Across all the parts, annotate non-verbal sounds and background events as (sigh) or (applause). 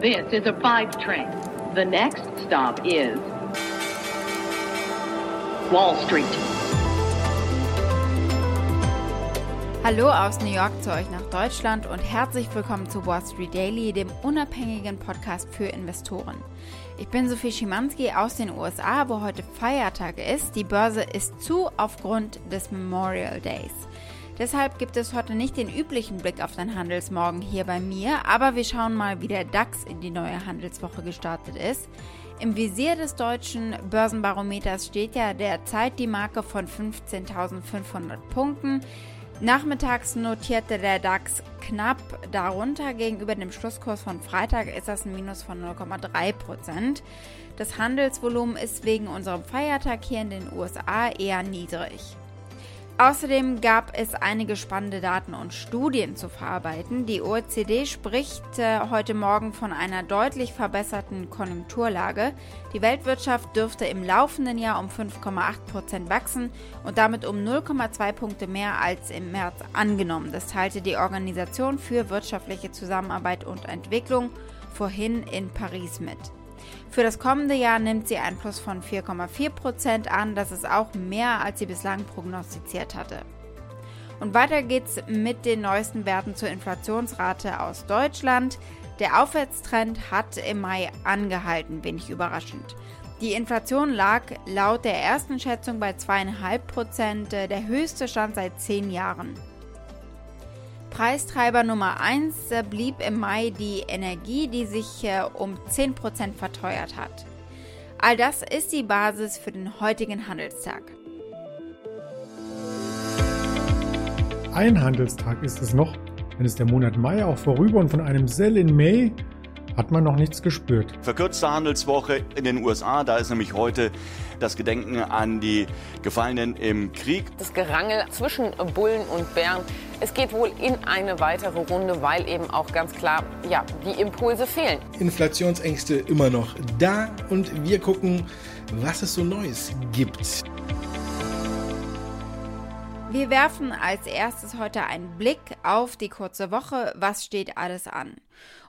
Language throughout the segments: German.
This is a five train. The next stop is Wall Street. Hallo aus New York zu euch nach Deutschland und herzlich willkommen zu Wall Street Daily, dem unabhängigen Podcast für Investoren. Ich bin Sophie Schimanski aus den USA, wo heute Feiertag ist. Die Börse ist zu aufgrund des Memorial Days. Deshalb gibt es heute nicht den üblichen Blick auf den Handelsmorgen hier bei mir, aber wir schauen mal, wie der DAX in die neue Handelswoche gestartet ist. Im Visier des deutschen Börsenbarometers steht ja derzeit die Marke von 15.500 Punkten. Nachmittags notierte der DAX knapp darunter. Gegenüber dem Schlusskurs von Freitag ist das ein Minus von 0,3 Prozent. Das Handelsvolumen ist wegen unserem Feiertag hier in den USA eher niedrig. Außerdem gab es einige spannende Daten und Studien zu verarbeiten. Die OECD spricht äh, heute Morgen von einer deutlich verbesserten Konjunkturlage. Die Weltwirtschaft dürfte im laufenden Jahr um 5,8 Prozent wachsen und damit um 0,2 Punkte mehr als im März angenommen. Das teilte die Organisation für wirtschaftliche Zusammenarbeit und Entwicklung vorhin in Paris mit. Für das kommende Jahr nimmt sie einen Plus von 4,4 Prozent an. Das ist auch mehr, als sie bislang prognostiziert hatte. Und weiter geht's mit den neuesten Werten zur Inflationsrate aus Deutschland. Der Aufwärtstrend hat im Mai angehalten, wenig überraschend. Die Inflation lag laut der ersten Schätzung bei 2,5 Prozent, der höchste Stand seit zehn Jahren. Preistreiber Nummer 1 äh, blieb im Mai die Energie, die sich äh, um 10% verteuert hat. All das ist die Basis für den heutigen Handelstag. Ein Handelstag ist es noch, dann ist der Monat Mai auch vorüber und von einem Sell in May hat man noch nichts gespürt. Verkürzte Handelswoche in den USA, da ist nämlich heute das Gedenken an die Gefallenen im Krieg. Das Gerangel zwischen Bullen und Bären, es geht wohl in eine weitere Runde, weil eben auch ganz klar, ja, die Impulse fehlen. Inflationsängste immer noch da und wir gucken, was es so Neues gibt. Wir werfen als erstes heute einen Blick auf die kurze Woche. Was steht alles an?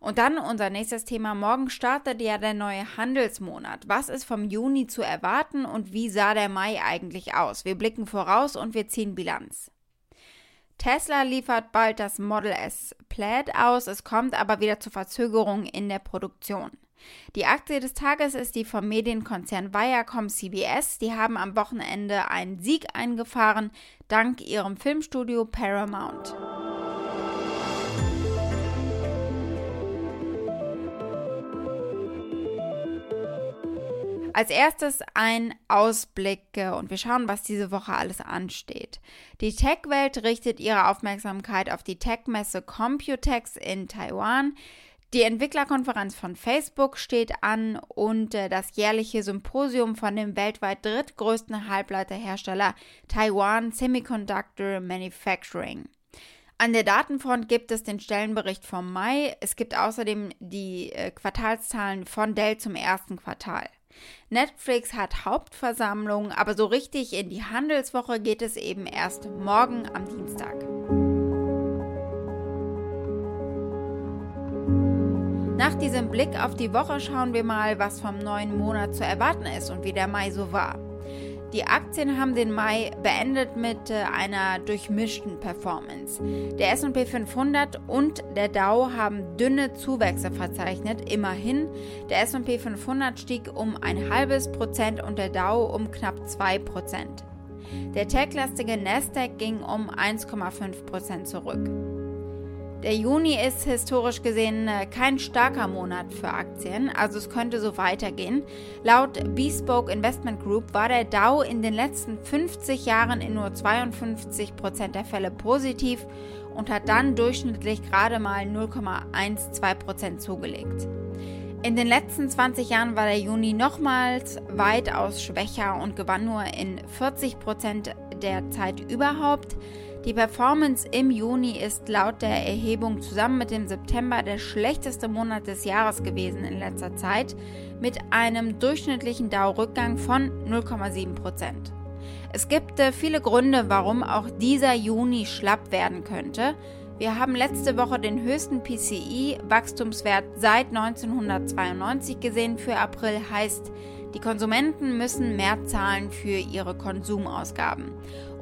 Und dann unser nächstes Thema. Morgen startet ja der neue Handelsmonat. Was ist vom Juni zu erwarten und wie sah der Mai eigentlich aus? Wir blicken voraus und wir ziehen Bilanz. Tesla liefert bald das Model S Plaid aus. Es kommt aber wieder zu Verzögerungen in der Produktion. Die Aktie des Tages ist die vom Medienkonzern Viacom CBS. Die haben am Wochenende einen Sieg eingefahren, dank ihrem Filmstudio Paramount. Als erstes ein Ausblick und wir schauen, was diese Woche alles ansteht. Die Tech-Welt richtet ihre Aufmerksamkeit auf die Tech-Messe Computex in Taiwan. Die Entwicklerkonferenz von Facebook steht an und äh, das jährliche Symposium von dem weltweit drittgrößten Halbleiterhersteller Taiwan Semiconductor Manufacturing. An der Datenfront gibt es den Stellenbericht vom Mai. Es gibt außerdem die äh, Quartalszahlen von Dell zum ersten Quartal. Netflix hat Hauptversammlung, aber so richtig in die Handelswoche geht es eben erst morgen am Dienstag. Nach diesem Blick auf die Woche schauen wir mal, was vom neuen Monat zu erwarten ist und wie der Mai so war. Die Aktien haben den Mai beendet mit äh, einer durchmischten Performance. Der SP 500 und der Dow haben dünne Zuwächse verzeichnet. Immerhin, der SP 500 stieg um ein halbes Prozent und der Dow um knapp zwei Prozent. Der techlastige Nasdaq ging um 1,5 Prozent zurück. Der Juni ist historisch gesehen äh, kein starker Monat für Aktien, also es könnte so weitergehen. Laut Bespoke Investment Group war der Dow in den letzten 50 Jahren in nur 52% der Fälle positiv und hat dann durchschnittlich gerade mal 0,12% zugelegt. In den letzten 20 Jahren war der Juni nochmals weitaus schwächer und gewann nur in 40% der Zeit überhaupt. Die Performance im Juni ist laut der Erhebung zusammen mit dem September der schlechteste Monat des Jahres gewesen in letzter Zeit mit einem durchschnittlichen Dow-Rückgang von 0,7 Prozent. Es gibt äh, viele Gründe, warum auch dieser Juni schlapp werden könnte. Wir haben letzte Woche den höchsten PCI-Wachstumswert seit 1992 gesehen für April, heißt, die Konsumenten müssen mehr zahlen für ihre Konsumausgaben.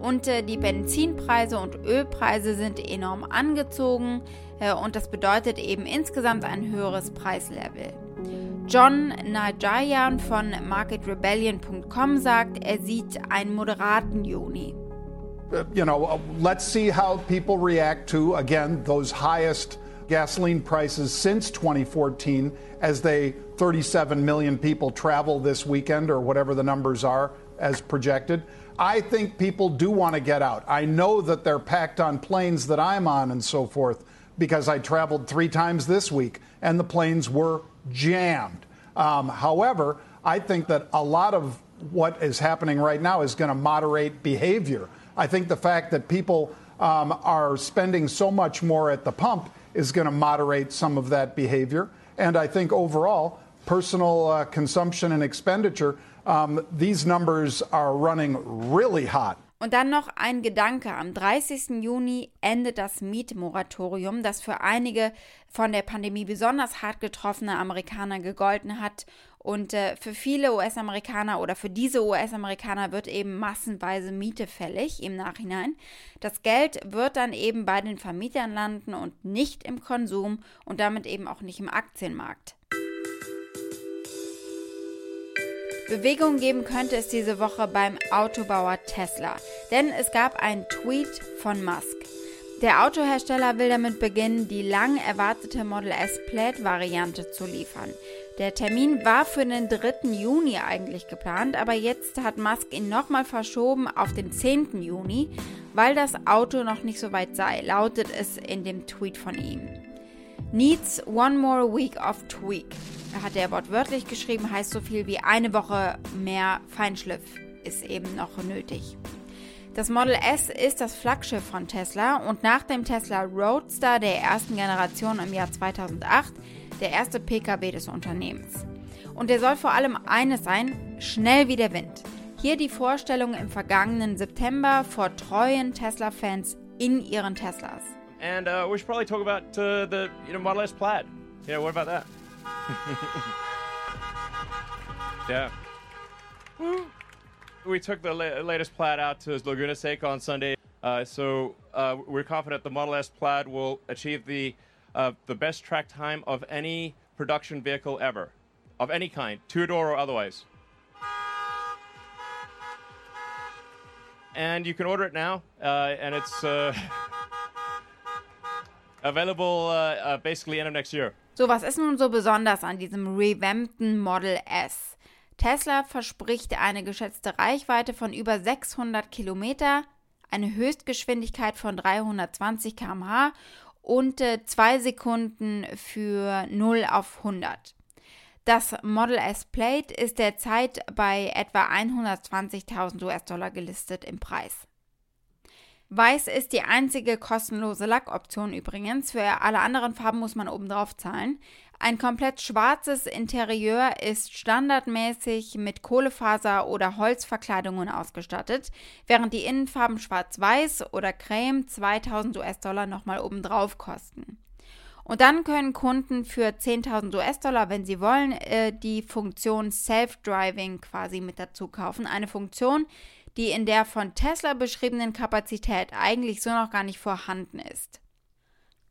Und äh, die Benzinpreise und Ölpreise sind enorm angezogen äh, und das bedeutet eben insgesamt ein höheres Preislevel. John Najayan von MarketRebellion.com sagt, er sieht einen moderaten Juni. Uh, you know, uh, let's see how people react to, again, those highest gasoline prices since 2014 as they 37 million people travel this weekend or whatever the numbers are as projected. I think people do want to get out. I know that they're packed on planes that I'm on and so forth because I traveled three times this week and the planes were jammed. Um, however, I think that a lot of what is happening right now is going to moderate behavior. I think the fact that people um, are spending so much more at the pump is going to moderate some of that behavior. And I think overall, personal uh, consumption and expenditure, um, these numbers are running really hot. Und dann noch ein Gedanke. Am 30. Juni endet das Mietmoratorium, das für einige von der Pandemie besonders hart getroffene Amerikaner gegolten hat. Und äh, für viele US-Amerikaner oder für diese US-Amerikaner wird eben massenweise Miete fällig im Nachhinein. Das Geld wird dann eben bei den Vermietern landen und nicht im Konsum und damit eben auch nicht im Aktienmarkt. Bewegung geben könnte es diese Woche beim Autobauer Tesla, denn es gab einen Tweet von Musk. Der Autohersteller will damit beginnen, die lang erwartete Model S Plaid-Variante zu liefern. Der Termin war für den 3. Juni eigentlich geplant, aber jetzt hat Musk ihn nochmal verschoben auf den 10. Juni, weil das Auto noch nicht so weit sei, lautet es in dem Tweet von ihm. Needs one more week of tweak. Hat er wortwörtlich geschrieben, heißt so viel wie eine Woche mehr Feinschliff ist eben noch nötig. Das Model S ist das Flaggschiff von Tesla und nach dem Tesla Roadster der ersten Generation im Jahr 2008 der erste Pkw des Unternehmens. Und der soll vor allem eines sein, schnell wie der Wind. Hier die Vorstellung im vergangenen September vor treuen Tesla-Fans in ihren Teslas. And uh, we should probably talk about uh, the you know Model S Plaid. Yeah, what about that? (laughs) yeah. We took the la latest Plaid out to Laguna Seca on Sunday, uh, so uh, we're confident the Model S Plaid will achieve the uh, the best track time of any production vehicle ever, of any kind, two door or otherwise. And you can order it now, uh, and it's. (laughs) Available uh, uh, basically end of next year. So, was ist nun so besonders an diesem revampten Model S? Tesla verspricht eine geschätzte Reichweite von über 600 Kilometer, eine Höchstgeschwindigkeit von 320 km/h und äh, zwei Sekunden für 0 auf 100. Das Model S Plate ist derzeit bei etwa 120.000 US-Dollar gelistet im Preis. Weiß ist die einzige kostenlose Lackoption übrigens. Für alle anderen Farben muss man obendrauf zahlen. Ein komplett schwarzes Interieur ist standardmäßig mit Kohlefaser- oder Holzverkleidungen ausgestattet, während die Innenfarben schwarz-weiß oder creme 2000 US-Dollar nochmal obendrauf kosten. Und dann können Kunden für 10.000 US-Dollar, wenn sie wollen, äh, die Funktion Self-Driving quasi mit dazu kaufen. Eine Funktion, die in der von Tesla beschriebenen Kapazität eigentlich so noch gar nicht vorhanden ist.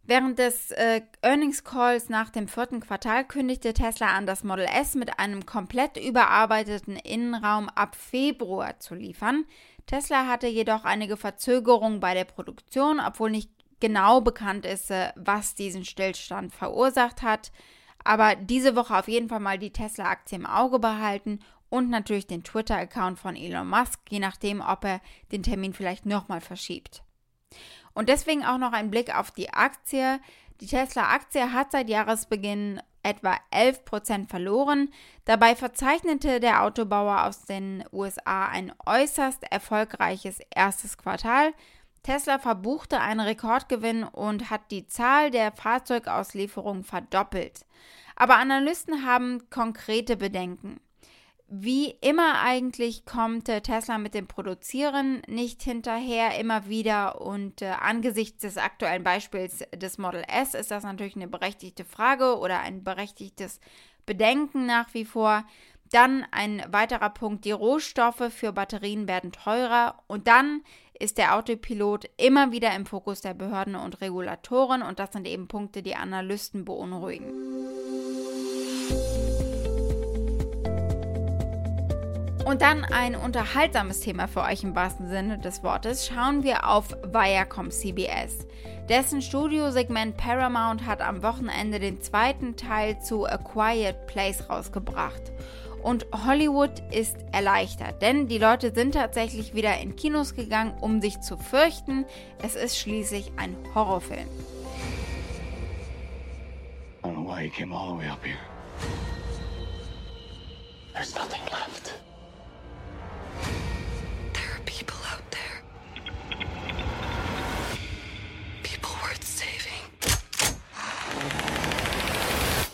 Während des äh, Earnings Calls nach dem vierten Quartal kündigte Tesla an, das Model S mit einem komplett überarbeiteten Innenraum ab Februar zu liefern. Tesla hatte jedoch einige Verzögerungen bei der Produktion, obwohl nicht genau bekannt ist, äh, was diesen Stillstand verursacht hat. Aber diese Woche auf jeden Fall mal die Tesla-Aktie im Auge behalten und natürlich den Twitter-Account von Elon Musk, je nachdem, ob er den Termin vielleicht nochmal verschiebt. Und deswegen auch noch ein Blick auf die Aktie. Die Tesla-Aktie hat seit Jahresbeginn etwa 11% verloren. Dabei verzeichnete der Autobauer aus den USA ein äußerst erfolgreiches erstes Quartal. Tesla verbuchte einen Rekordgewinn und hat die Zahl der Fahrzeugauslieferungen verdoppelt. Aber Analysten haben konkrete Bedenken. Wie immer eigentlich kommt äh, Tesla mit dem Produzieren nicht hinterher immer wieder und äh, angesichts des aktuellen Beispiels des Model S ist das natürlich eine berechtigte Frage oder ein berechtigtes Bedenken nach wie vor. Dann ein weiterer Punkt, die Rohstoffe für Batterien werden teurer und dann ist der Autopilot immer wieder im Fokus der Behörden und Regulatoren und das sind eben Punkte, die Analysten beunruhigen. Und dann ein unterhaltsames Thema für euch im wahrsten Sinne des Wortes. Schauen wir auf Viacom CBS. Dessen Studiosegment Paramount hat am Wochenende den zweiten Teil zu A Quiet Place rausgebracht. Und Hollywood ist erleichtert, denn die Leute sind tatsächlich wieder in Kinos gegangen, um sich zu fürchten. Es ist schließlich ein Horrorfilm. I don't know why you came all the way up here. There's nothing left.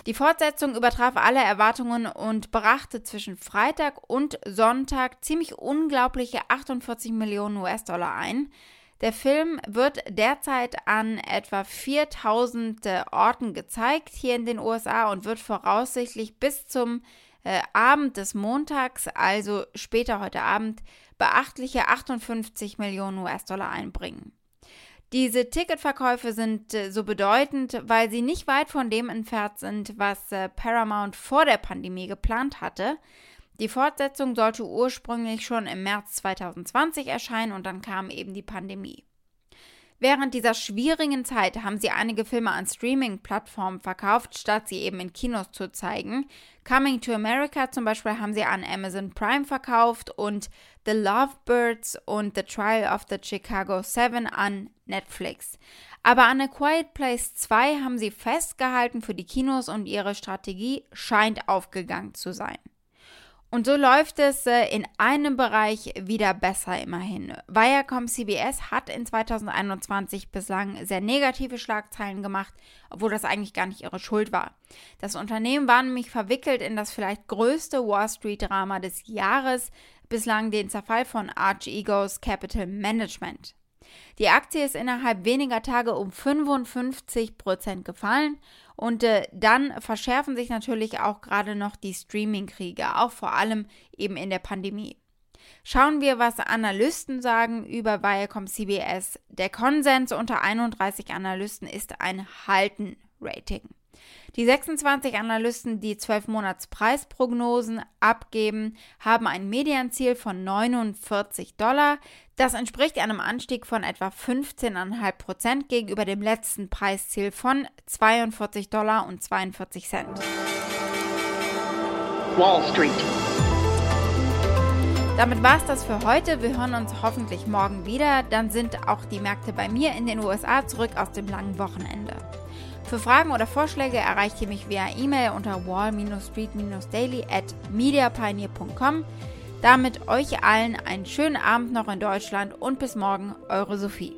Die Fortsetzung übertraf alle Erwartungen und brachte zwischen Freitag und Sonntag ziemlich unglaubliche 48 Millionen US-Dollar ein. Der Film wird derzeit an etwa 4000 äh, Orten gezeigt hier in den USA und wird voraussichtlich bis zum äh, Abend des Montags, also später heute Abend, beachtliche 58 Millionen US-Dollar einbringen. Diese Ticketverkäufe sind äh, so bedeutend, weil sie nicht weit von dem entfernt sind, was äh, Paramount vor der Pandemie geplant hatte. Die Fortsetzung sollte ursprünglich schon im März 2020 erscheinen und dann kam eben die Pandemie. Während dieser schwierigen Zeit haben sie einige Filme an Streaming-Plattformen verkauft, statt sie eben in Kinos zu zeigen. Coming to America zum Beispiel haben sie an Amazon Prime verkauft und The Lovebirds und The Trial of the Chicago Seven an Netflix. Aber an A Quiet Place 2 haben sie festgehalten für die Kinos und ihre Strategie scheint aufgegangen zu sein. Und so läuft es äh, in einem Bereich wieder besser immerhin. Viacom CBS hat in 2021 bislang sehr negative Schlagzeilen gemacht, obwohl das eigentlich gar nicht ihre Schuld war. Das Unternehmen war nämlich verwickelt in das vielleicht größte Wall Street-Drama des Jahres, bislang den Zerfall von Arch Egos Capital Management. Die Aktie ist innerhalb weniger Tage um 55 Prozent gefallen und äh, dann verschärfen sich natürlich auch gerade noch die Streaming-Kriege, auch vor allem eben in der Pandemie. Schauen wir, was Analysten sagen über Viacom CBS. Der Konsens unter 31 Analysten ist ein Halten-Rating. Die 26 Analysten, die 12 Monats Preisprognosen abgeben, haben ein Medianziel von 49 Dollar. Das entspricht einem Anstieg von etwa 15,5 Prozent gegenüber dem letzten Preisziel von 42 Dollar und 42 Cent. Wall Street. Damit war es das für heute. Wir hören uns hoffentlich morgen wieder. Dann sind auch die Märkte bei mir in den USA zurück aus dem langen Wochenende. Für Fragen oder Vorschläge erreicht ihr mich via E-Mail unter wall-street-daily at mediapioneer.com. Damit euch allen einen schönen Abend noch in Deutschland und bis morgen, eure Sophie.